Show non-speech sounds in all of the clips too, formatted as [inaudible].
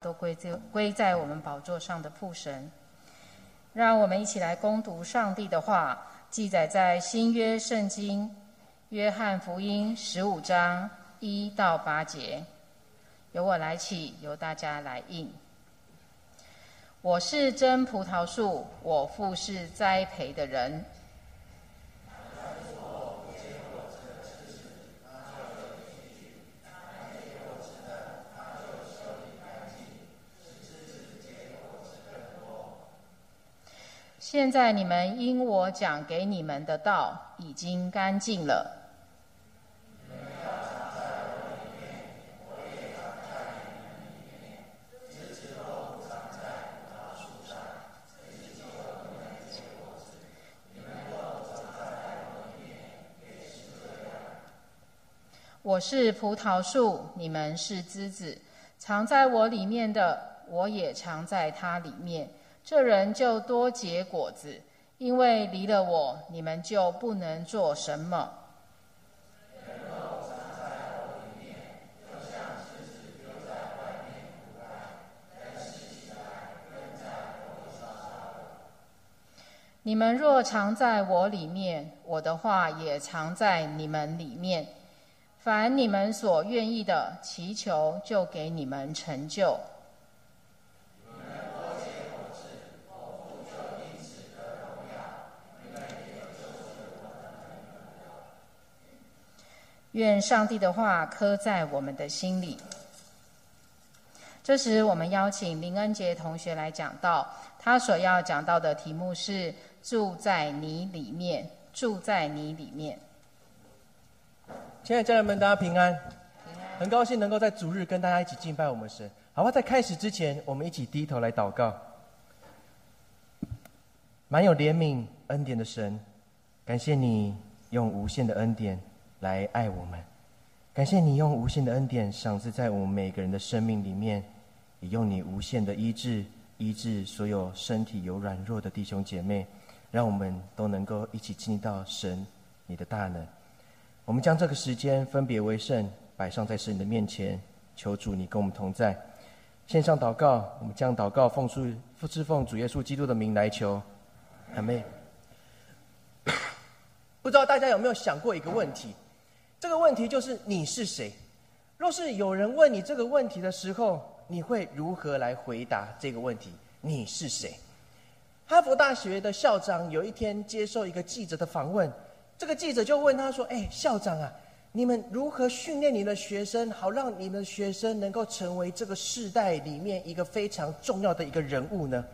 都归在归在我们宝座上的父神。让我们一起来攻读上帝的话，记载在新约圣经约翰福音十五章一到八节。由我来起，由大家来应。我是真葡萄树，我父是栽培的人。现在你们因我讲给你们的道已经干净了。我是葡萄树，你们是枝子，藏在我里面的，我也藏在它里面。这人就多结果子，因为离了我，你们就不能做什么。你们若藏在我里面，我的话也藏在你们里面。凡你们所愿意的，祈求就给你们成就。愿上帝的话刻在我们的心里。这时，我们邀请林恩杰同学来讲道。他所要讲到的题目是“住在你里面”。住在你里面。亲爱的家人们，大家平安。很高兴能够在主日跟大家一起敬拜我们神。好吧，在开始之前，我们一起低头来祷告。满有怜悯恩典的神，感谢你用无限的恩典。来爱我们，感谢你用无限的恩典赏赐在我们每个人的生命里面，也用你无限的医治医治所有身体有软弱的弟兄姐妹，让我们都能够一起经历到神你的大能。我们将这个时间分别为圣，摆上在神的面前，求主你跟我们同在。线上祷告，我们将祷告奉主复制奉主耶稣基督的名来求，阿妹。[coughs] 不知道大家有没有想过一个问题？这个问题就是你是谁？若是有人问你这个问题的时候，你会如何来回答这个问题？你是谁？哈佛大学的校长有一天接受一个记者的访问，这个记者就问他说：“哎，校长啊，你们如何训练你的学生，好让你们的学生能够成为这个世代里面一个非常重要的一个人物呢？”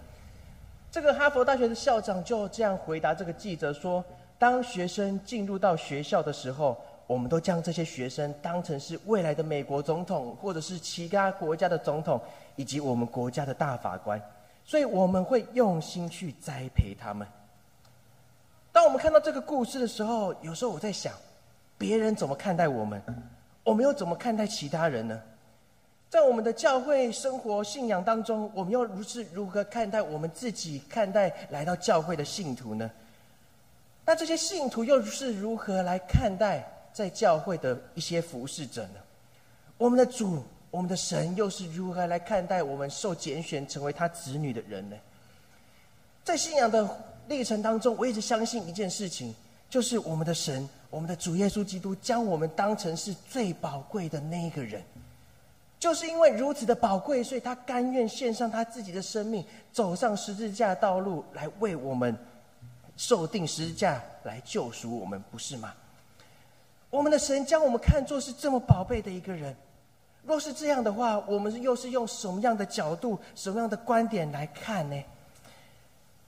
这个哈佛大学的校长就这样回答这个记者说：“当学生进入到学校的时候。”我们都将这些学生当成是未来的美国总统，或者是其他国家的总统，以及我们国家的大法官，所以我们会用心去栽培他们。当我们看到这个故事的时候，有时候我在想，别人怎么看待我们，我们又怎么看待其他人呢？在我们的教会生活信仰当中，我们又如是如何看待我们自己，看待来到教会的信徒呢？那这些信徒又是如何来看待？在教会的一些服侍者呢？我们的主，我们的神又是如何来看待我们受拣选成为他子女的人呢？在信仰的历程当中，我一直相信一件事情，就是我们的神，我们的主耶稣基督将我们当成是最宝贵的那一个人。就是因为如此的宝贵，所以他甘愿献上他自己的生命，走上十字架道路，来为我们受定十字架，来救赎我们，不是吗？我们的神将我们看作是这么宝贝的一个人，若是这样的话，我们又是用什么样的角度、什么样的观点来看呢？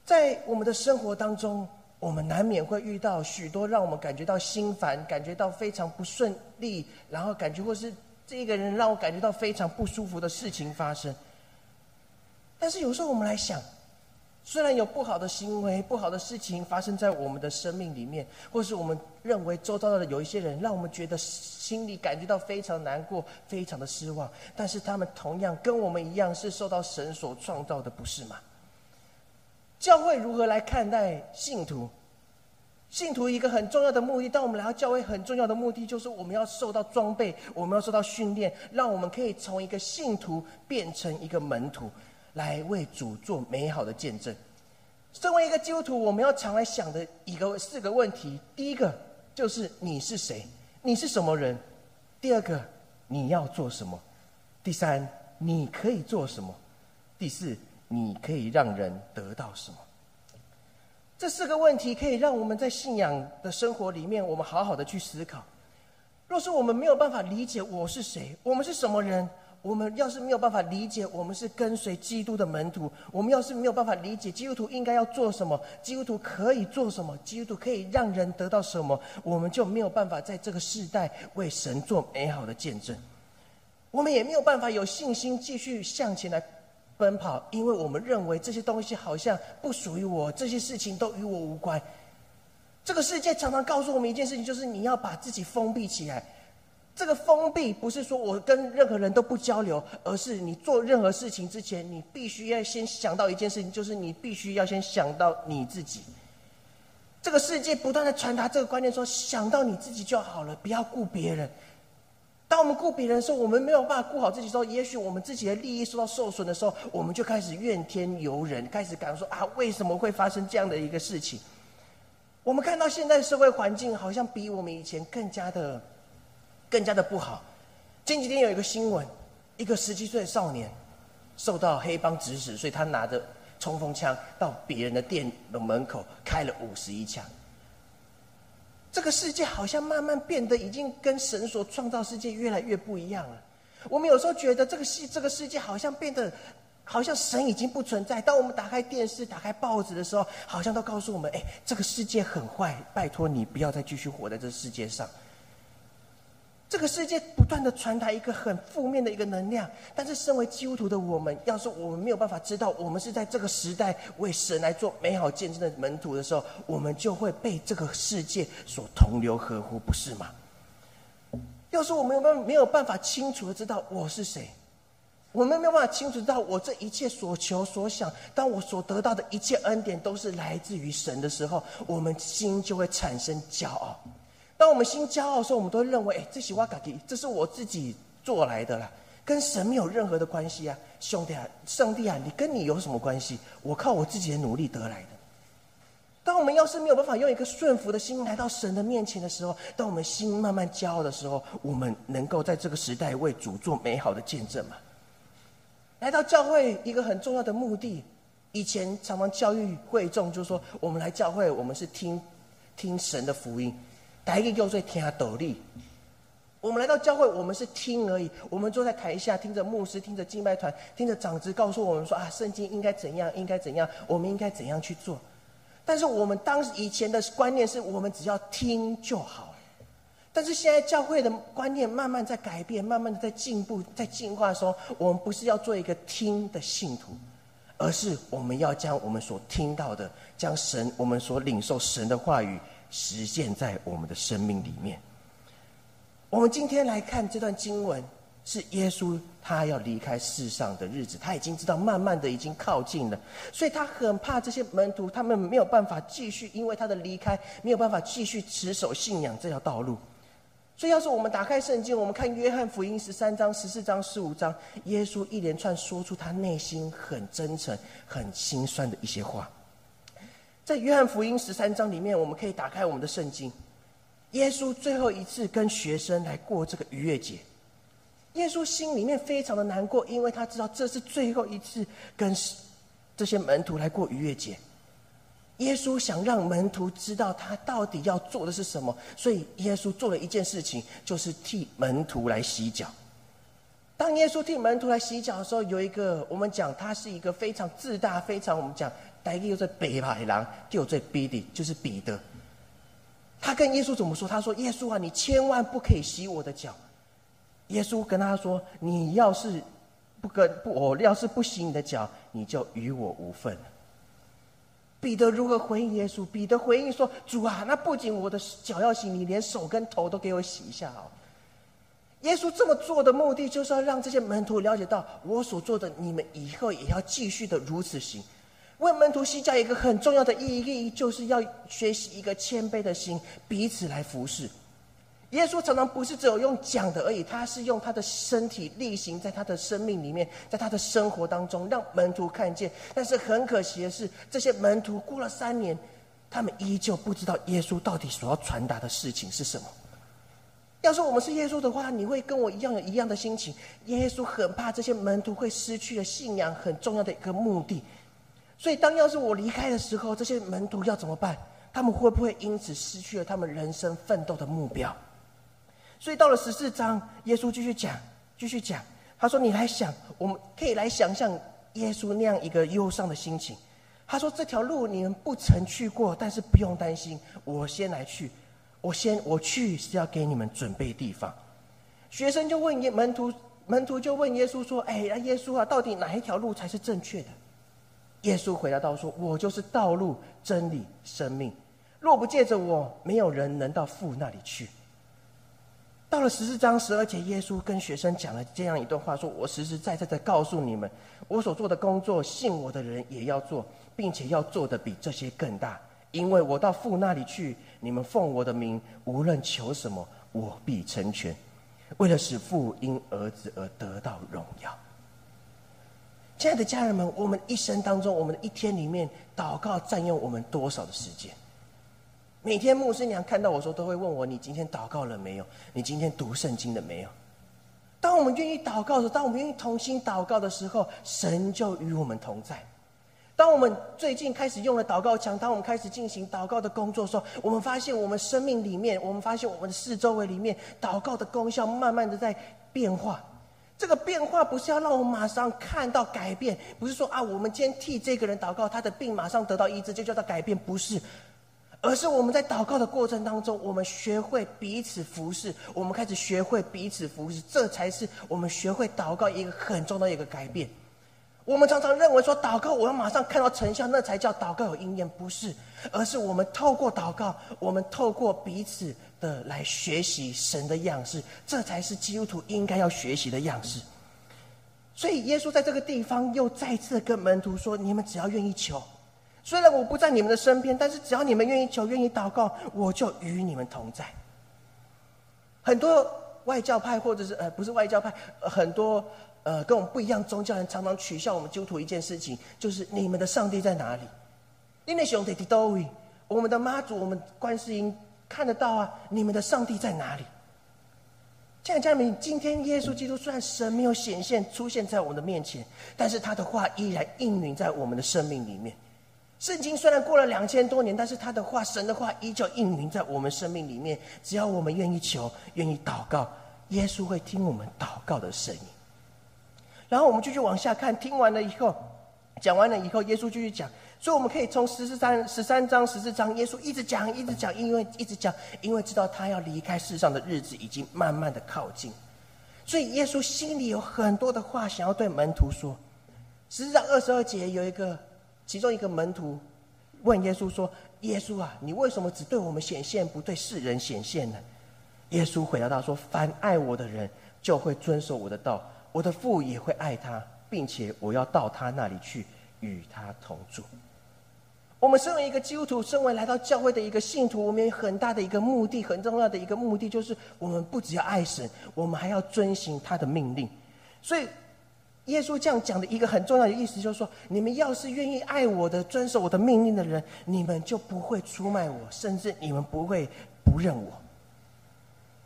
在我们的生活当中，我们难免会遇到许多让我们感觉到心烦、感觉到非常不顺利，然后感觉或是这个人让我感觉到非常不舒服的事情发生。但是有时候我们来想。虽然有不好的行为、不好的事情发生在我们的生命里面，或是我们认为周遭的有一些人让我们觉得心里感觉到非常难过、非常的失望，但是他们同样跟我们一样是受到神所创造的，不是吗？教会如何来看待信徒？信徒一个很重要的目的，当我们来到教会，很重要的目的就是我们要受到装备，我们要受到训练，让我们可以从一个信徒变成一个门徒，来为主做美好的见证。身为一个基督徒，我们要常来想的一个四个问题：第一个就是你是谁？你是什么人？第二个你要做什么？第三你可以做什么？第四你可以让人得到什么？这四个问题可以让我们在信仰的生活里面，我们好好的去思考。若是我们没有办法理解我是谁，我们是什么人，我们要是没有办法理解我们是跟随基督的门徒，我们要是没有办法理解基督徒应该要做什么，基督徒可以做什么，基督徒可以让人得到什么，我们就没有办法在这个世代为神做美好的见证。我们也没有办法有信心继续向前来。奔跑，因为我们认为这些东西好像不属于我，这些事情都与我无关。这个世界常常告诉我们一件事情，就是你要把自己封闭起来。这个封闭不是说我跟任何人都不交流，而是你做任何事情之前，你必须要先想到一件事情，就是你必须要先想到你自己。这个世界不断的传达这个观念，说想到你自己就好了，不要顾别人。当我们顾别人的时候，我们没有办法顾好自己的时候，也许我们自己的利益受到受损的时候，我们就开始怨天尤人，开始感说啊，为什么会发生这样的一个事情？我们看到现在社会环境好像比我们以前更加的、更加的不好。前几天有一个新闻，一个十七岁的少年受到黑帮指使，所以他拿着冲锋枪到别人的店的门口开了五十一枪。这个世界好像慢慢变得已经跟神所创造世界越来越不一样了。我们有时候觉得这个世这个世界好像变得，好像神已经不存在。当我们打开电视、打开报纸的时候，好像都告诉我们：“哎，这个世界很坏，拜托你不要再继续活在这世界上。”这个世界不断的传达一个很负面的一个能量，但是身为基督徒的我们，要是我们没有办法知道我们是在这个时代为神来做美好见证的门徒的时候，我们就会被这个世界所同流合污，不是吗？要是我们有没有没有办法清楚的知道我是谁，我们没有办法清楚知道我这一切所求所想，当我所得到的一切恩典都是来自于神的时候，我们心就会产生骄傲。当我们心骄傲的时候，我们都会认为：哎，这是我自己，这是我自己做来的啦，跟神没有任何的关系啊，兄弟啊，上帝啊，你跟你有什么关系？我靠我自己的努力得来的。当我们要是没有办法用一个顺服的心来到神的面前的时候，当我们心慢慢骄傲的时候，我们能够在这个时代为主做美好的见证吗？来到教会一个很重要的目的，以前常常教育会众，就是说我们来教会，我们是听听神的福音。台一个又在听斗笠。我们来到教会，我们是听而已。我们坐在台下，听着牧师，听着敬拜团，听着长子告诉我们说：“啊，圣经应该怎样，应该怎样，我们应该怎样去做。”但是我们当时以前的观念是我们只要听就好。但是现在教会的观念慢慢在改变，慢慢的在进步，在进化的时候，我们不是要做一个听的信徒，而是我们要将我们所听到的，将神我们所领受神的话语。实现在我们的生命里面。我们今天来看这段经文，是耶稣他要离开世上的日子，他已经知道慢慢的已经靠近了，所以他很怕这些门徒他们没有办法继续，因为他的离开没有办法继续持守信仰这条道路。所以，要是我们打开圣经，我们看约翰福音十三章、十四章、十五章，耶稣一连串说出他内心很真诚、很心酸的一些话。在约翰福音十三章里面，我们可以打开我们的圣经。耶稣最后一次跟学生来过这个逾越节，耶稣心里面非常的难过，因为他知道这是最后一次跟这些门徒来过逾越节。耶稣想让门徒知道他到底要做的是什么，所以耶稣做了一件事情，就是替门徒来洗脚。当耶稣替门徒来洗脚的时候，有一个我们讲他是一个非常自大、非常我们讲。第一个又在北海狼，就在彼得，就是彼得。他跟耶稣怎么说？他说：“耶稣啊，你千万不可以洗我的脚。”耶稣跟他说：“你要是不跟不，我要是不洗你的脚，你就与我无份。”彼得如何回应耶稣？彼得回应说：“主啊，那不仅我的脚要洗，你连手跟头都给我洗一下哦。”耶稣这么做的目的，就是要让这些门徒了解到，我所做的，你们以后也要继续的如此行。为门徒洗脚一个很重要的意义，就是要学习一个谦卑的心，彼此来服侍。耶稣常常不是只有用讲的而已，他是用他的身体力行在他的生命里面，在他的生活当中，让门徒看见。但是很可惜的是，这些门徒过了三年，他们依旧不知道耶稣到底所要传达的事情是什么。要是我们是耶稣的话，你会跟我一样有一样的心情。耶稣很怕这些门徒会失去了信仰很重要的一个目的，所以当要是我离开的时候，这些门徒要怎么办？他们会不会因此失去了他们人生奋斗的目标？所以到了十四章，耶稣继续讲，继续讲。他说：“你来想，我们可以来想象耶稣那样一个忧伤的心情。他说：这条路你们不曾去过，但是不用担心，我先来去。我先我去是要给你们准备地方。”学生就问耶门徒，门徒就问耶稣说：“哎，耶稣啊，到底哪一条路才是正确的？”耶稣回答道：“说我就是道路、真理、生命。若不借着我，没有人能到父那里去。”到了十四章十二节，耶稣跟学生讲了这样一段话：“说我实实在在的告诉你们，我所做的工作，信我的人也要做，并且要做的比这些更大，因为我到父那里去，你们奉我的名，无论求什么，我必成全。为了使父因儿子而得到荣耀。”亲爱的家人们，我们一生当中，我们的一天里面，祷告占用我们多少的时间？每天牧师娘看到我说，都会问我：“你今天祷告了没有？你今天读圣经了没有？”当我们愿意祷告的时候，当我们愿意同心祷告的时候，神就与我们同在。当我们最近开始用了祷告墙，当我们开始进行祷告的工作的时候，我们发现我们生命里面，我们发现我们的四周围里面，祷告的功效慢慢的在变化。这个变化不是要让我马上看到改变，不是说啊，我们今天替这个人祷告，他的病马上得到医治，就叫他改变，不是。而是我们在祷告的过程当中，我们学会彼此服侍，我们开始学会彼此服侍，这才是我们学会祷告一个很重要的一个改变。我们常常认为说祷告我要马上看到成效，那才叫祷告有应验，不是？而是我们透过祷告，我们透过彼此的来学习神的样式，这才是基督徒应该要学习的样式。所以耶稣在这个地方又再次跟门徒说：“你们只要愿意求。”虽然我不在你们的身边，但是只要你们愿意求、愿意祷告，我就与你们同在。很多外教派，或者是呃，不是外教派，很多呃，跟我们不一样宗教人，常常取笑我们基督徒一件事情，就是你们的上帝在哪里？因为兄弟，我们的妈祖、我们观世音看得到啊，你们的上帝在哪里？亲爱的家人们，今天耶稣基督虽然神没有显现出现在我们的面前，但是他的话依然应允在我们的生命里面。圣经虽然过了两千多年，但是他的话，神的话依旧应允在我们生命里面。只要我们愿意求，愿意祷告，耶稣会听我们祷告的声音。然后我们继续往下看，听完了以后，讲完了以后，耶稣继续讲。所以我们可以从十四章、十三章、十四章，耶稣一直讲，一直讲，因为一直讲，因为知道他要离开世上的日子已经慢慢的靠近，所以耶稣心里有很多的话想要对门徒说。十四章二十二节有一个。其中一个门徒问耶稣说：“耶稣啊，你为什么只对我们显现，不对世人显现呢？”耶稣回答道：“说凡爱我的人，就会遵守我的道；我的父也会爱他，并且我要到他那里去，与他同住。”我们身为一个基督徒，身为来到教会的一个信徒，我们有很大的一个目的，很重要的一个目的，就是我们不只要爱神，我们还要遵行他的命令。所以。耶稣这样讲的一个很重要的意思，就是说：你们要是愿意爱我的、遵守我的命令的人，你们就不会出卖我，甚至你们不会不认我。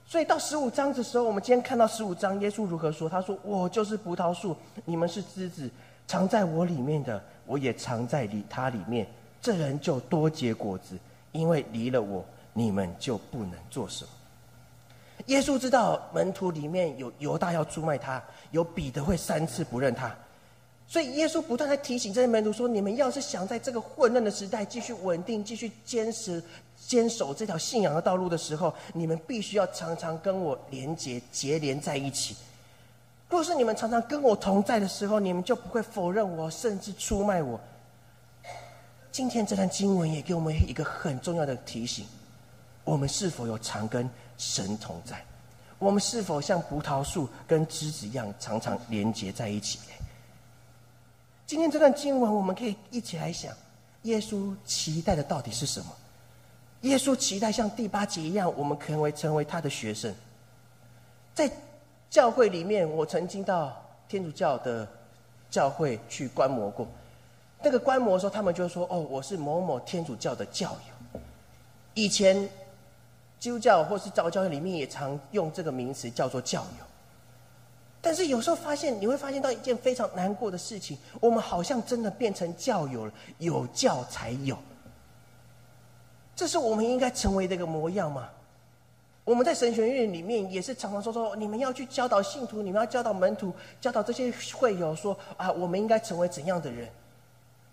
所以到十五章的时候，我们今天看到十五章，耶稣如何说？他说：“我就是葡萄树，你们是枝子，藏在我里面的，我也藏在里他里面。这人就多结果子，因为离了我，你们就不能做什么。”耶稣知道门徒里面有犹大要出卖他，有彼得会三次不认他，所以耶稣不断在提醒这些门徒说：“你们要是想在这个混乱的时代继续稳定、继续坚持、坚守这条信仰的道路的时候，你们必须要常常跟我连结、结连在一起。若是你们常常跟我同在的时候，你们就不会否认我，甚至出卖我。”今天这段经文也给我们一个很重要的提醒：我们是否有常跟？神同在，我们是否像葡萄树跟枝子一样，常常连接在一起？今天这段经文，我们可以一起来想，耶稣期待的到底是什么？耶稣期待像第八节一样，我们可能成为他的学生。在教会里面，我曾经到天主教的教会去观摩过。那个观摩的时候，他们就说：“哦，我是某某天主教的教友。”以前基督教或是早教里面也常用这个名词叫做教友。但是有时候发现，你会发现到一件非常难过的事情：我们好像真的变成教友了，有教才有。这是我们应该成为的一个模样吗？我们在神学院里面也是常常说说，你们要去教导信徒，你们要教导门徒，教导这些会友说啊，我们应该成为怎样的人？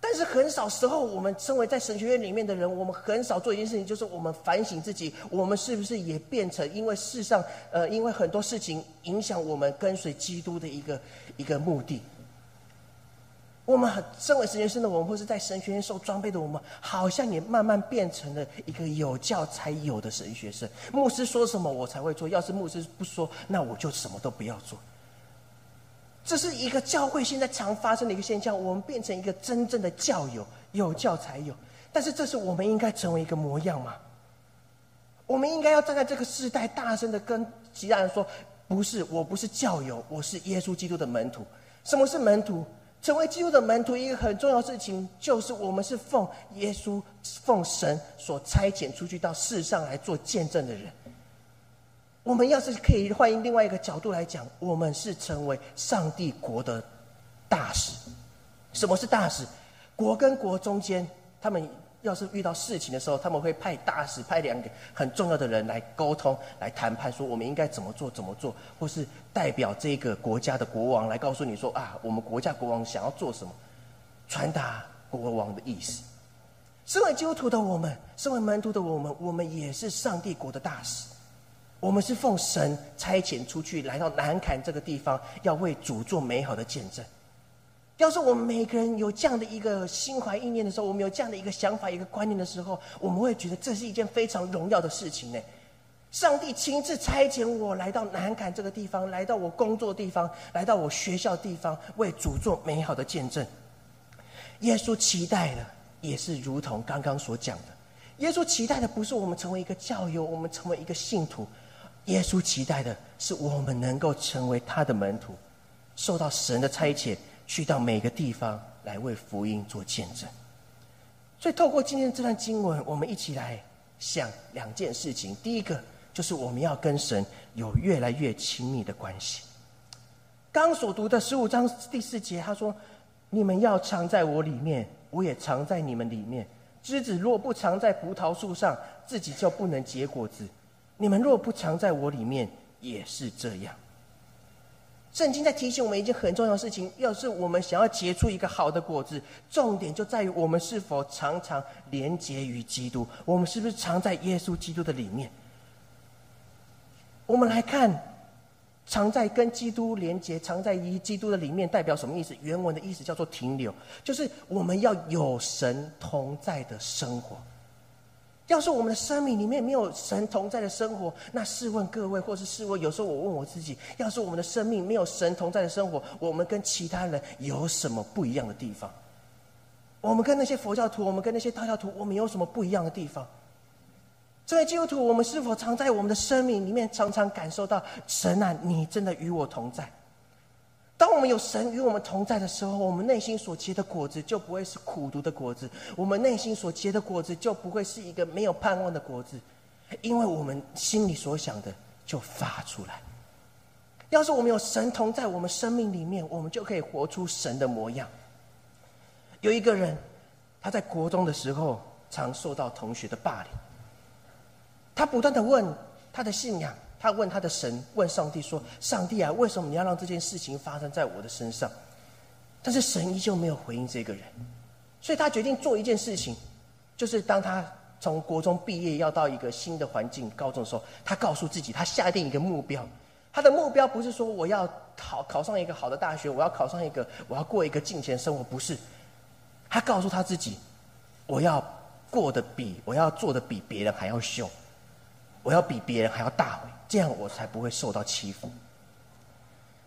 但是很少时候，我们身为在神学院里面的人，我们很少做一件事情，就是我们反省自己，我们是不是也变成因为世上呃，因为很多事情影响我们跟随基督的一个一个目的。我们很身为神学生的我们，或是在神学院受装备的我们，好像也慢慢变成了一个有教才有的神学生。牧师说什么我才会做，要是牧师不说，那我就什么都不要做。这是一个教会现在常发生的一个现象，我们变成一个真正的教友，有教才有。但是，这是我们应该成为一个模样吗？我们应该要站在这个时代，大声的跟其他人说：不是，我不是教友，我是耶稣基督的门徒。什么是门徒？成为基督的门徒，一个很重要的事情，就是我们是奉耶稣、奉神所差遣出去到世上来做见证的人。我们要是可以换另外一个角度来讲，我们是成为上帝国的大使。什么是大使？国跟国中间，他们要是遇到事情的时候，他们会派大使，派两个很重要的人来沟通、来谈判，说我们应该怎么做、怎么做，或是代表这个国家的国王来告诉你说啊，我们国家国王想要做什么，传达国王的意思。身为基督徒的我们，身为门徒的我们，我们也是上帝国的大使。我们是奉神差遣出去，来到南坎这个地方，要为主做美好的见证。要是我们每个人有这样的一个心怀意念的时候，我们有这样的一个想法、一个观念的时候，我们会觉得这是一件非常荣耀的事情呢。上帝亲自差遣我来到南坎这个地方，来到我工作的地方，来到我学校地方，为主做美好的见证。耶稣期待的也是如同刚刚所讲的，耶稣期待的不是我们成为一个教友，我们成为一个信徒。耶稣期待的是我们能够成为他的门徒，受到神的差遣，去到每个地方来为福音做见证。所以，透过今天这段经文，我们一起来想两件事情。第一个就是我们要跟神有越来越亲密的关系。刚所读的十五章第四节，他说：“你们要藏在我里面，我也藏在你们里面。枝子若不藏在葡萄树上，自己就不能结果子。”你们若不藏在我里面，也是这样。圣经在提醒我们一件很重要的事情：，要是我们想要结出一个好的果子，重点就在于我们是否常常连结于基督，我们是不是藏在耶稣基督的里面？我们来看，藏在跟基督连结、藏在于基督的里面，代表什么意思？原文的意思叫做停留，就是我们要有神同在的生活。要是我们的生命里面没有神同在的生活，那试问各位，或是试问，有时候我问我自己：，要是我们的生命没有神同在的生活，我们跟其他人有什么不一样的地方？我们跟那些佛教徒，我们跟那些道教徒，我们有什么不一样的地方？作为基督徒，我们是否常在我们的生命里面，常常感受到神啊，你真的与我同在？当我们有神与我们同在的时候，我们内心所结的果子就不会是苦毒的果子，我们内心所结的果子就不会是一个没有盼望的果子，因为我们心里所想的就发出来。要是我们有神同在我们生命里面，我们就可以活出神的模样。有一个人，他在国中的时候常受到同学的霸凌，他不断的问他的信仰。他问他的神，问上帝说：“上帝啊，为什么你要让这件事情发生在我的身上？”但是神依旧没有回应这个人，所以他决定做一件事情，就是当他从国中毕业要到一个新的环境高中的时候，他告诉自己，他下定一个目标。他的目标不是说我要考考上一个好的大学，我要考上一个，我要过一个金钱生活，不是。他告诉他自己，我要过得比我要做的比别人还要凶，我要比别人还要大。这样我才不会受到欺负。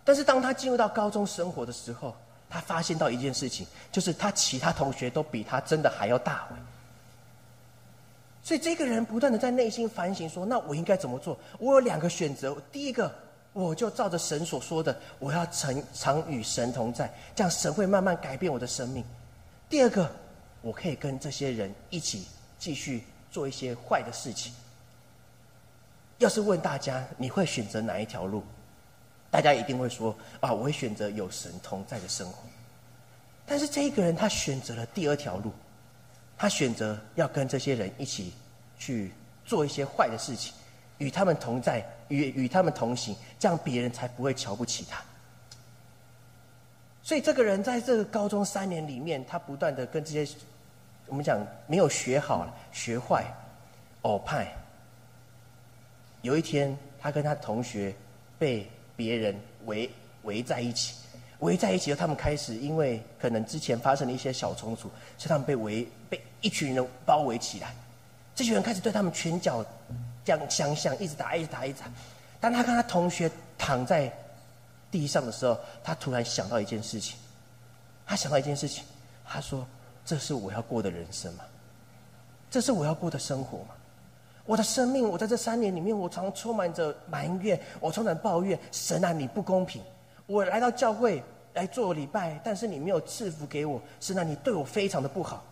但是当他进入到高中生活的时候，他发现到一件事情，就是他其他同学都比他真的还要大。所以这个人不断的在内心反省说：“那我应该怎么做？我有两个选择。第一个，我就照着神所说的，我要常常与神同在，这样神会慢慢改变我的生命。第二个，我可以跟这些人一起继续做一些坏的事情。要是问大家，你会选择哪一条路？大家一定会说：啊，我会选择有神同在的生活。但是这一个人，他选择了第二条路。”他选择要跟这些人一起去做一些坏的事情，与他们同在，与与他们同行，这样别人才不会瞧不起他。所以这个人在这个高中三年里面，他不断的跟这些我们讲没有学好、学坏、偶派。有一天，他跟他同学被别人围围在一起。围在一起后，他们开始因为可能之前发生了一些小冲突，所以他们被围被一群人包围起来。这群人开始对他们拳脚这样相向，一直打，一直打，一直打。当他跟他同学躺在地上的时候，他突然想到一件事情。他想到一件事情，他说：“这是我要过的人生吗？这是我要过的生活吗？我的生命，我在这三年里面，我常充满着埋怨，我充满抱怨。神啊，你不公平！”我来到教会来做礼拜，但是你没有赐福给我，神啊你对我非常的不好，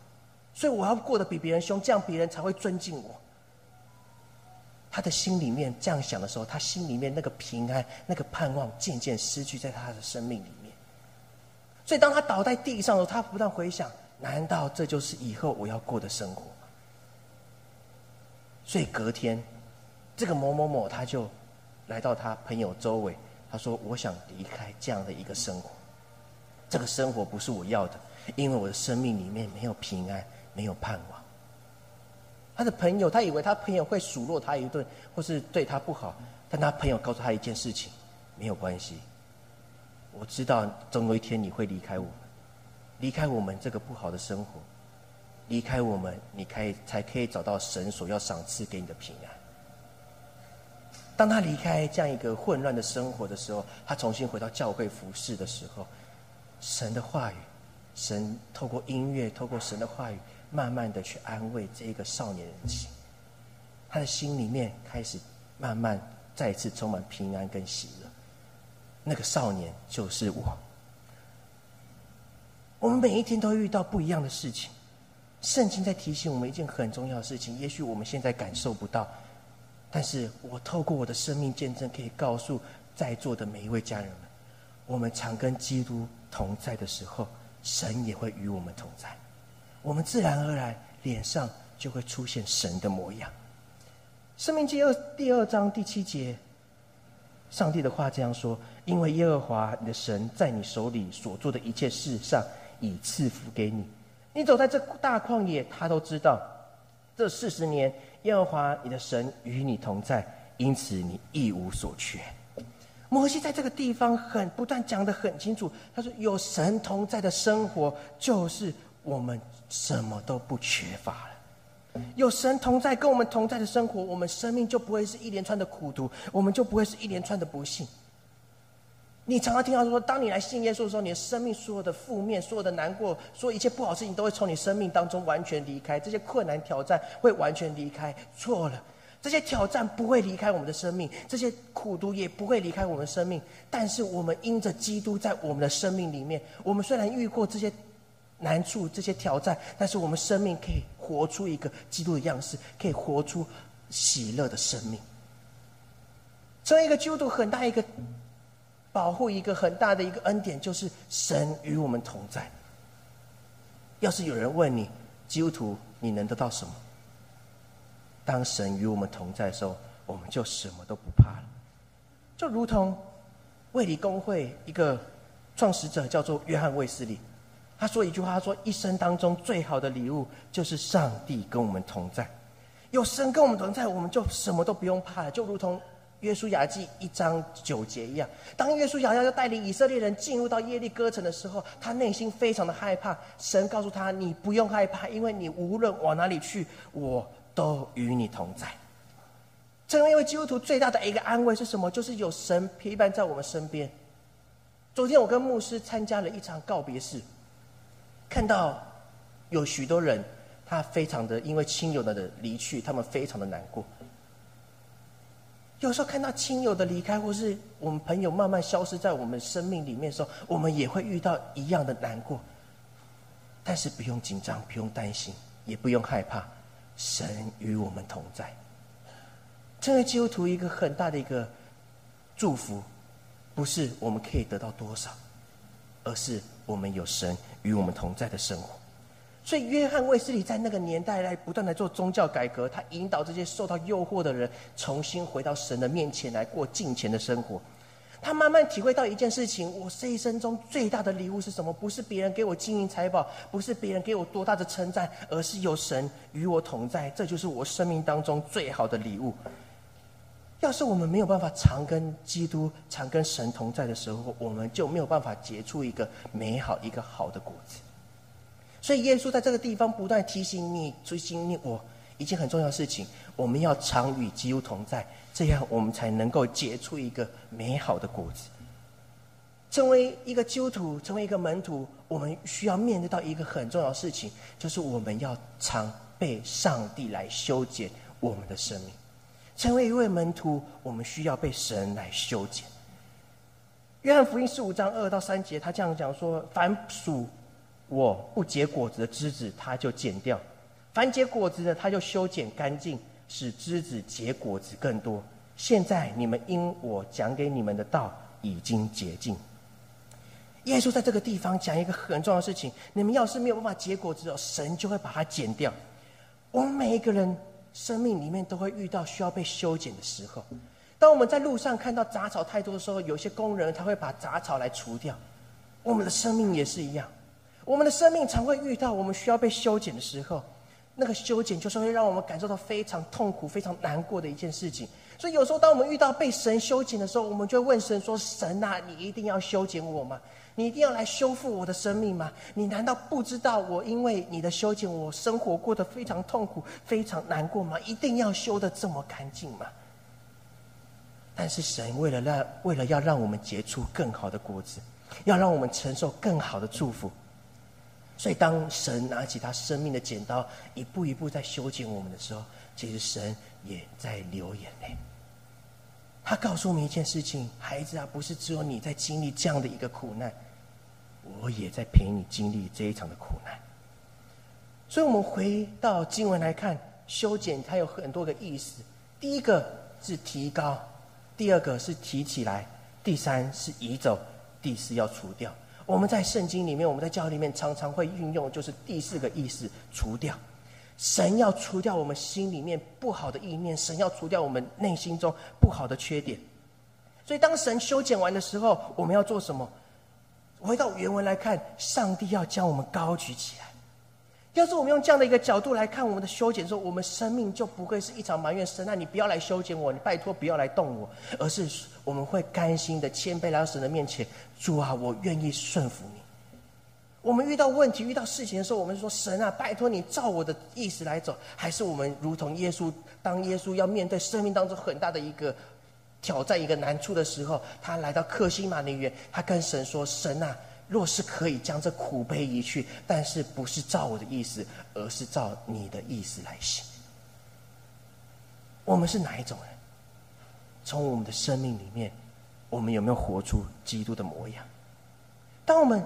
所以我要过得比别人凶，这样别人才会尊敬我。他的心里面这样想的时候，他心里面那个平安、那个盼望渐渐失去在他的生命里面。所以当他倒在地上的时候，他不断回想：难道这就是以后我要过的生活？所以隔天，这个某某某他就来到他朋友周围。他说：“我想离开这样的一个生活，这个生活不是我要的，因为我的生命里面没有平安，没有盼望。”他的朋友，他以为他朋友会数落他一顿，或是对他不好，但他朋友告诉他一件事情：没有关系，我知道总有一天你会离开我们，离开我们这个不好的生活，离开我们，你可以才可以找到神所要赏赐给你的平安。当他离开这样一个混乱的生活的时候，他重新回到教会服侍的时候，神的话语，神透过音乐，透过神的话语，慢慢的去安慰这个少年人的心。他的心里面开始慢慢再次充满平安跟喜乐。那个少年就是我。我们每一天都遇到不一样的事情，圣经在提醒我们一件很重要的事情，也许我们现在感受不到。但是我透过我的生命见证，可以告诉在座的每一位家人们：，我们常跟基督同在的时候，神也会与我们同在。我们自然而然脸上就会出现神的模样。生命记二第二章第七节，上帝的话这样说：，因为耶和华你的神在你手里所做的一切事上，已赐福给你。你走在这大旷野，他都知道。这四十年。耶和华你的神与你同在，因此你一无所缺。摩西在这个地方很不断讲的很清楚，他说：“有神同在的生活，就是我们什么都不缺乏了。有神同在，跟我们同在的生活，我们生命就不会是一连串的苦毒，我们就不会是一连串的不幸。”你常常听到说，当你来信耶稣的时候，你的生命所有的负面、所有的难过、所有一切不好事情，都会从你生命当中完全离开。这些困难挑战会完全离开。错了，这些挑战不会离开我们的生命，这些苦毒也不会离开我们的生命。但是我们因着基督在我们的生命里面，我们虽然遇过这些难处、这些挑战，但是我们生命可以活出一个基督的样式，可以活出喜乐的生命。成为一个基督徒，很大一个。保护一个很大的一个恩典，就是神与我们同在。要是有人问你，基督徒你能得到什么？当神与我们同在的时候，我们就什么都不怕了。就如同卫理公会一个创始者叫做约翰卫斯理，他说一句话，他说：一生当中最好的礼物就是上帝跟我们同在。有神跟我们同在，我们就什么都不用怕了。就如同。约书亚记一章九节一样，当约书亚要带领以色列人进入到耶利哥城的时候，他内心非常的害怕。神告诉他：“你不用害怕，因为你无论往哪里去，我都与你同在。”成为一位基督徒最大的一个安慰是什么？就是有神陪伴在我们身边。昨天我跟牧师参加了一场告别式，看到有许多人，他非常的因为亲友的离去，他们非常的难过。有时候看到亲友的离开，或是我们朋友慢慢消失在我们生命里面的时候，我们也会遇到一样的难过。但是不用紧张，不用担心，也不用害怕，神与我们同在。成为基督徒一个很大的一个祝福，不是我们可以得到多少，而是我们有神与我们同在的生活。所以，约翰卫斯理在那个年代来不断的做宗教改革，他引导这些受到诱惑的人重新回到神的面前来过敬虔的生活。他慢慢体会到一件事情：我这一生中最大的礼物是什么？不是别人给我金银财宝，不是别人给我多大的称赞，而是有神与我同在。这就是我生命当中最好的礼物。要是我们没有办法常跟基督、常跟神同在的时候，我们就没有办法结出一个美好、一个好的果子。所以，耶稣在这个地方不断提醒你、提醒你我一件很重要的事情：我们要常与基督同在，这样我们才能够结出一个美好的果子。成为一个基督徒，成为一个门徒，我们需要面对到一个很重要的事情，就是我们要常被上帝来修剪我们的生命。成为一位门徒，我们需要被神来修剪。约翰福音十五章二到三节，他这样讲说：凡属。我不结果子的枝子，他就剪掉；凡结果子的，他就修剪干净，使枝子结果子更多。现在你们因我讲给你们的道已经洁净。耶稣在这个地方讲一个很重要的事情：你们要是没有办法结果子，神就会把它剪掉。我们每一个人生命里面都会遇到需要被修剪的时候。当我们在路上看到杂草太多的时候，有些工人他会把杂草来除掉。我们的生命也是一样。我们的生命常会遇到我们需要被修剪的时候，那个修剪就是会让我们感受到非常痛苦、非常难过的一件事情。所以有时候，当我们遇到被神修剪的时候，我们就会问神说：“神啊，你一定要修剪我吗？你一定要来修复我的生命吗？你难道不知道我因为你的修剪，我生活过得非常痛苦、非常难过吗？一定要修的这么干净吗？”但是神为了让为了要让我们结出更好的果子，要让我们承受更好的祝福。所以，当神拿起他生命的剪刀，一步一步在修剪我们的时候，其实神也在流眼泪。他告诉我们一件事情：孩子啊，不是只有你在经历这样的一个苦难，我也在陪你经历这一场的苦难。所以，我们回到经文来看，修剪它有很多个意思。第一个是提高，第二个是提起来，第三是移走，第四要除掉。我们在圣经里面，我们在教里面常常会运用，就是第四个意思：除掉。神要除掉我们心里面不好的意念，神要除掉我们内心中不好的缺点。所以，当神修剪完的时候，我们要做什么？回到原文来看，上帝要将我们高举起来。要是我们用这样的一个角度来看我们的修剪，说我们生命就不会是一场埋怨神，那你不要来修剪我，你拜托不要来动我，而是我们会甘心的谦卑来到神的面前，主啊，我愿意顺服你。我们遇到问题、遇到事情的时候，我们说神啊，拜托你照我的意思来走，还是我们如同耶稣，当耶稣要面对生命当中很大的一个挑战、一个难处的时候，他来到克西马尼园，他跟神说：神啊。若是可以将这苦悲移去，但是不是照我的意思，而是照你的意思来行。我们是哪一种人？从我们的生命里面，我们有没有活出基督的模样？当我们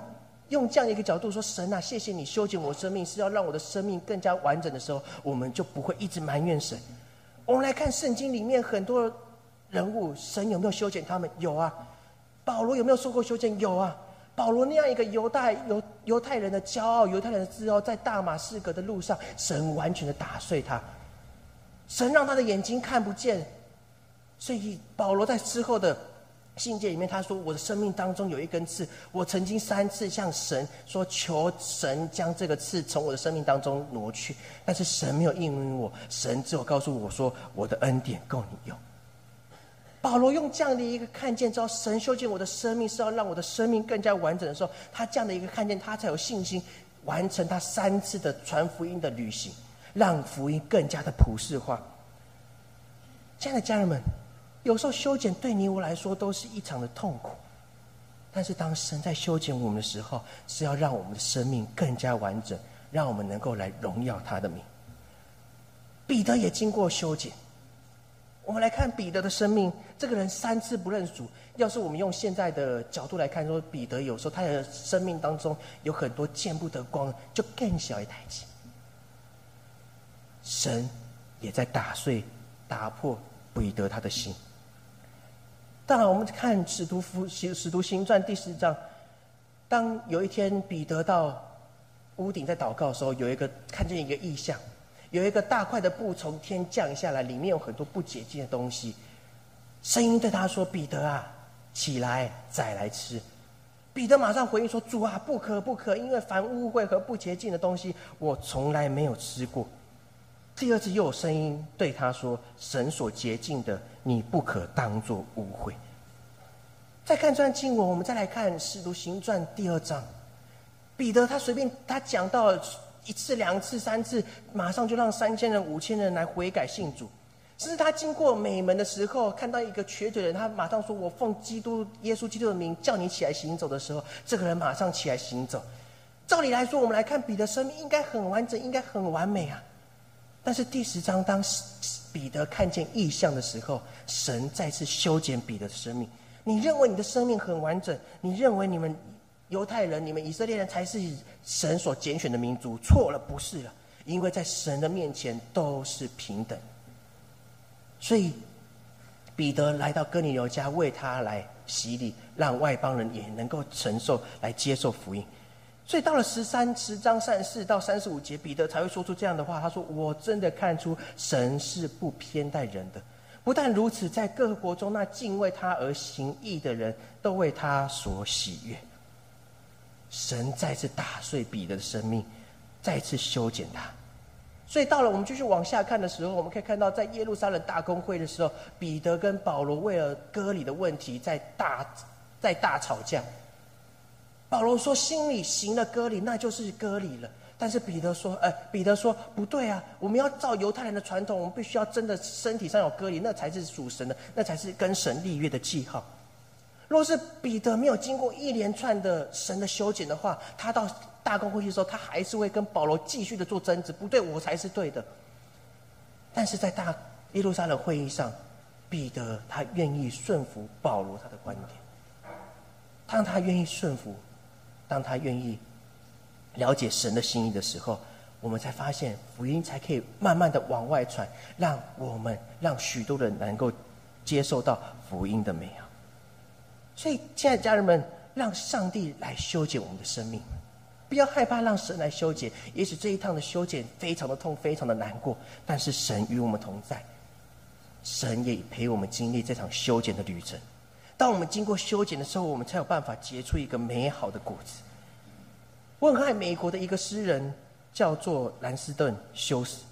用这样一个角度说：“神啊，谢谢你修剪我生命，是要让我的生命更加完整的时候”，我们就不会一直埋怨神。我们来看圣经里面很多人物，神有没有修剪他们？有啊。保罗有没有受过修剪？有啊。保罗那样一个犹太犹犹太人的骄傲，犹太人的自傲，在大马士革的路上，神完全的打碎他，神让他的眼睛看不见，所以保罗在之后的信件里面他说：“我的生命当中有一根刺，我曾经三次向神说求神将这个刺从我的生命当中挪去，但是神没有应允我，神只有告诉我说我的恩典够你用。”保罗用这样的一个看见，知道神修建我的生命是要让我的生命更加完整的时候，他这样的一个看见，他才有信心完成他三次的传福音的旅行，让福音更加的普世化。亲爱的家人们，有时候修剪对你我来说都是一场的痛苦，但是当神在修剪我们的时候，是要让我们的生命更加完整，让我们能够来荣耀他的名。彼得也经过修剪。我们来看彼得的生命，这个人三次不认主。要是我们用现在的角度来看，说彼得有时候他的生命当中有很多见不得光，就更小一台机。神也在打碎、打破彼得他的心。当然，我们看使徒福使使徒行传第十章，当有一天彼得到屋顶在祷告的时候，有一个看见一个异象。有一个大块的布从天降下来，里面有很多不洁净的东西。声音对他说：“彼得啊，起来，再来吃。”彼得马上回应说：“主啊，不可不可，因为凡污秽和不洁净的东西，我从来没有吃过。”第二次又有声音对他说：“神所洁净的，你不可当作污秽。”再看这段经文，我们再来看《使徒行传》第二章，彼得他随便他讲到。一次、两次、三次，马上就让三千人、五千人来悔改信主。甚至他经过美门的时候，看到一个瘸腿人，他马上说：“我奉基督耶稣基督的名叫你起来行走。”的时候，这个人马上起来行走。照理来说，我们来看彼得生命应该很完整，应该很完美啊。但是第十章，当彼得看见异象的时候，神再次修剪彼得的生命。你认为你的生命很完整？你认为你们？犹太人，你们以色列人才是神所拣选的民族，错了，不是了。因为在神的面前都是平等。所以彼得来到哥尼流家，为他来洗礼，让外邦人也能够承受来接受福音。所以到了十三十章三十四到三十五节，彼得才会说出这样的话：他说：“我真的看出神是不偏待人的。不但如此，在各国中那敬畏他而行义的人都为他所喜悦。”神再次打碎彼得的生命，再次修剪他。所以到了我们继续往下看的时候，我们可以看到，在耶路撒冷大公会的时候，彼得跟保罗为了割礼的问题在大在大吵架。保罗说心里行了割礼，那就是割礼了。但是彼得说：“哎，彼得说不对啊，我们要照犹太人的传统，我们必须要真的身体上有割礼，那才是属神的，那才是跟神立约的记号。”若是彼得没有经过一连串的神的修剪的话，他到大公会议的时候，他还是会跟保罗继续的做争执，不对我才是对的。但是在大耶路撒冷会议上，彼得他愿意顺服保罗他的观点。当他愿意顺服，当他愿意了解神的心意的时候，我们才发现福音才可以慢慢的往外传，让我们让许多人能够接受到福音的美好。所以，亲爱的家人们，让上帝来修剪我们的生命，不要害怕让神来修剪。也许这一趟的修剪非常的痛，非常的难过，但是神与我们同在，神也陪我们经历这场修剪的旅程。当我们经过修剪的时候，我们才有办法结出一个美好的果子。我很爱美国的一个诗人，叫做兰斯顿·休斯，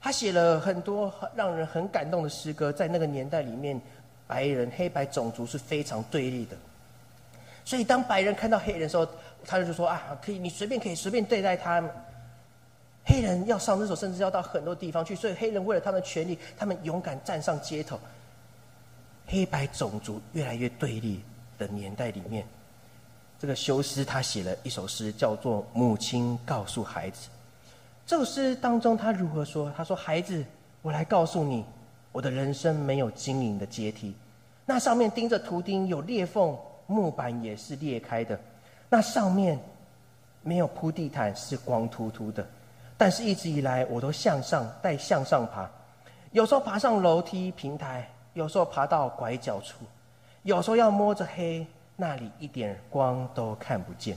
他写了很多让人很感动的诗歌，在那个年代里面。白人、黑白种族是非常对立的，所以当白人看到黑人的时候，他就说：“啊，可以，你随便可以随便对待他们。”黑人要上厕所，甚至要到很多地方去，所以黑人为了他们的权利，他们勇敢站上街头。黑白种族越来越对立的年代里面，这个修斯他写了一首诗，叫做《母亲告诉孩子》。这首诗当中，他如何说？他说：“孩子，我来告诉你。”我的人生没有晶莹的阶梯，那上面钉着图钉，有裂缝，木板也是裂开的。那上面没有铺地毯，是光秃秃的。但是一直以来，我都向上，带向上爬。有时候爬上楼梯平台，有时候爬到拐角处，有时候要摸着黑，那里一点光都看不见。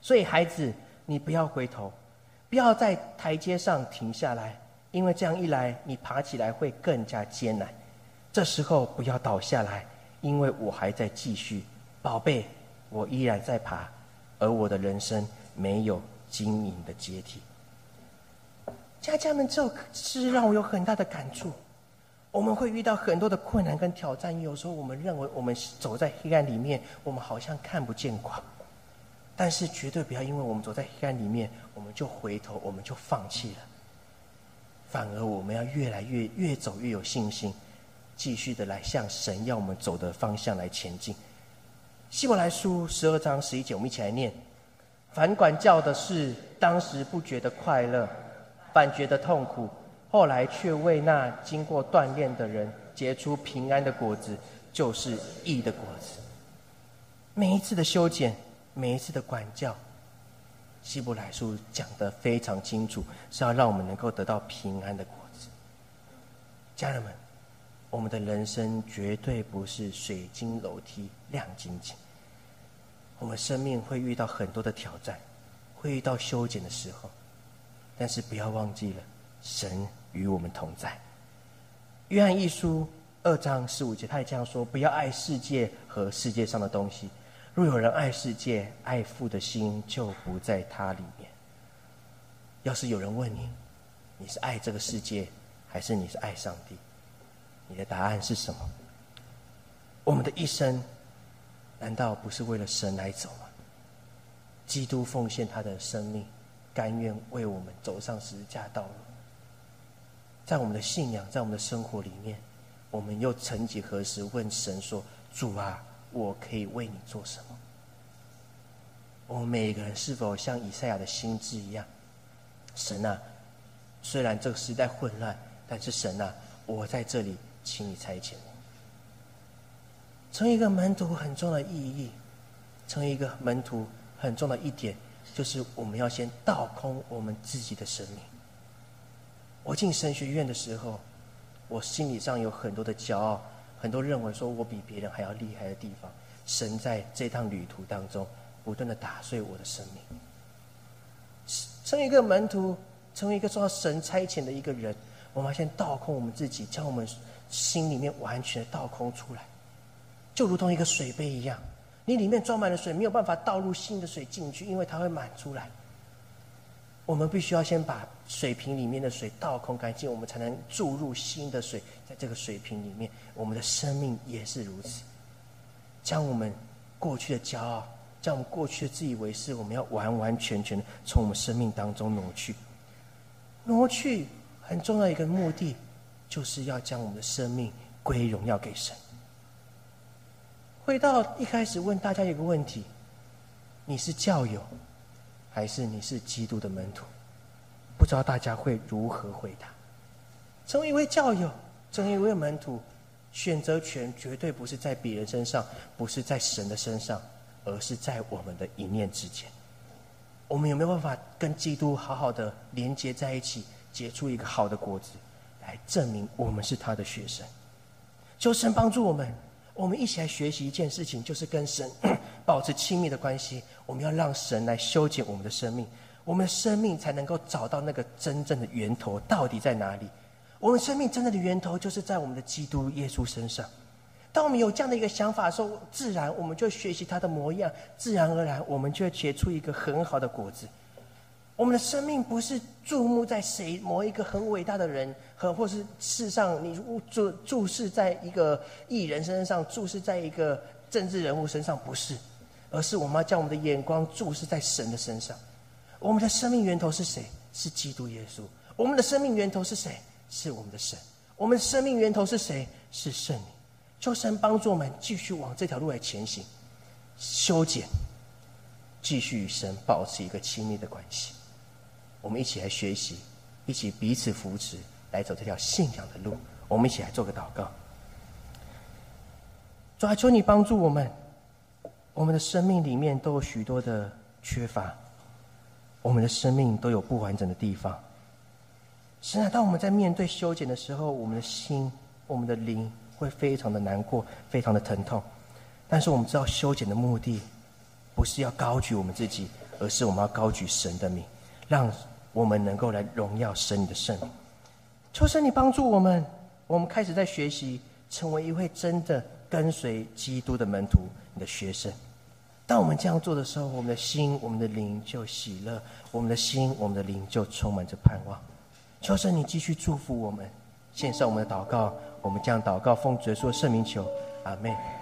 所以，孩子，你不要回头，不要在台阶上停下来。因为这样一来，你爬起来会更加艰难。这时候不要倒下来，因为我还在继续，宝贝，我依然在爬，而我的人生没有晶莹的阶梯。家家们，这诗让我有很大的感触。我们会遇到很多的困难跟挑战，有时候我们认为我们走在黑暗里面，我们好像看不见光。但是绝对不要因为我们走在黑暗里面，我们就回头，我们就放弃了。反而我们要越来越越走越有信心，继续的来向神要我们走的方向来前进。希伯来书十二章十一节，我们一起来念：反管教的事，当时不觉得快乐，反觉得痛苦；后来却为那经过锻炼的人结出平安的果子，就是义的果子。每一次的修剪，每一次的管教，希伯来书讲得非常清楚，是要让我们能够得到平安的果子。家人们。我们的人生绝对不是水晶楼梯亮晶晶。我们生命会遇到很多的挑战，会遇到修剪的时候，但是不要忘记了，神与我们同在。约翰一书二章十五节，他也这样说：不要爱世界和世界上的东西。若有人爱世界，爱父的心就不在他里面。要是有人问你，你是爱这个世界，还是你是爱上帝？你的答案是什么？我们的一生，难道不是为了神来走吗？基督奉献他的生命，甘愿为我们走上十字架道路。在我们的信仰，在我们的生活里面，我们又曾几何时问神说：“主啊，我可以为你做什么？”我们每一个人是否像以赛亚的心智一样？神啊，虽然这个时代混乱，但是神啊，我在这里。请你差遣我。成为一个门徒很重要的意义，成为一个门徒很重要的一点，就是我们要先倒空我们自己的生命。我进神学院的时候，我心理上有很多的骄傲，很多认为说我比别人还要厉害的地方。神在这趟旅途当中，不断的打碎我的生命。成为一个门徒，成为一个受到神差遣的一个人，我们先倒空我们自己，将我们。心里面完全倒空出来，就如同一个水杯一样，你里面装满了水，没有办法倒入新的水进去，因为它会满出来。我们必须要先把水瓶里面的水倒空干净，我们才能注入新的水在这个水瓶里面。我们的生命也是如此，将我们过去的骄傲，将我们过去的自以为是，我们要完完全全的从我们生命当中挪去。挪去很重要一个目的。就是要将我们的生命归荣耀给神。回到一开始问大家一个问题：你是教友，还是你是基督的门徒？不知道大家会如何回答？成为一位教友，成为一位门徒，选择权绝对不是在别人身上，不是在神的身上，而是在我们的一念之间。我们有没有办法跟基督好好的连接在一起，结出一个好的果子？来证明我们是他的学生，求神帮助我们。我们一起来学习一件事情，就是跟神 [coughs] 保持亲密的关系。我们要让神来修剪我们的生命，我们的生命才能够找到那个真正的源头到底在哪里。我们生命真正的源头就是在我们的基督耶稣身上。当我们有这样的一个想法的时候，自然我们就学习他的模样，自然而然我们就会结出一个很好的果子。我们的生命不是注目在谁某一个很伟大的人，和或是世上你注注视在一个艺人身上，注视在一个政治人物身上，不是，而是我们要将我们的眼光注视在神的身上。我们的生命源头是谁？是基督耶稣。我们的生命源头是谁？是我们的神。我们生命源头是谁？是圣灵。求神帮助我们继续往这条路来前行，修剪，继续与神保持一个亲密的关系。我们一起来学习，一起彼此扶持，来走这条信仰的路。我们一起来做个祷告。主啊，求你帮助我们。我们的生命里面都有许多的缺乏，我们的生命都有不完整的地方。神啊，当我们在面对修剪的时候，我们的心、我们的灵会非常的难过，非常的疼痛。但是我们知道，修剪的目的不是要高举我们自己，而是我们要高举神的名。让我们能够来荣耀神的圣名，求神你帮助我们，我们开始在学习，成为一位真的跟随基督的门徒，你的学生。当我们这样做的时候，我们的心、我们的灵就喜乐，我们的心、我们的灵就充满着盼望。求神你继续祝福我们，献上我们的祷告，我们将祷告奉主耶稣圣名求，阿门。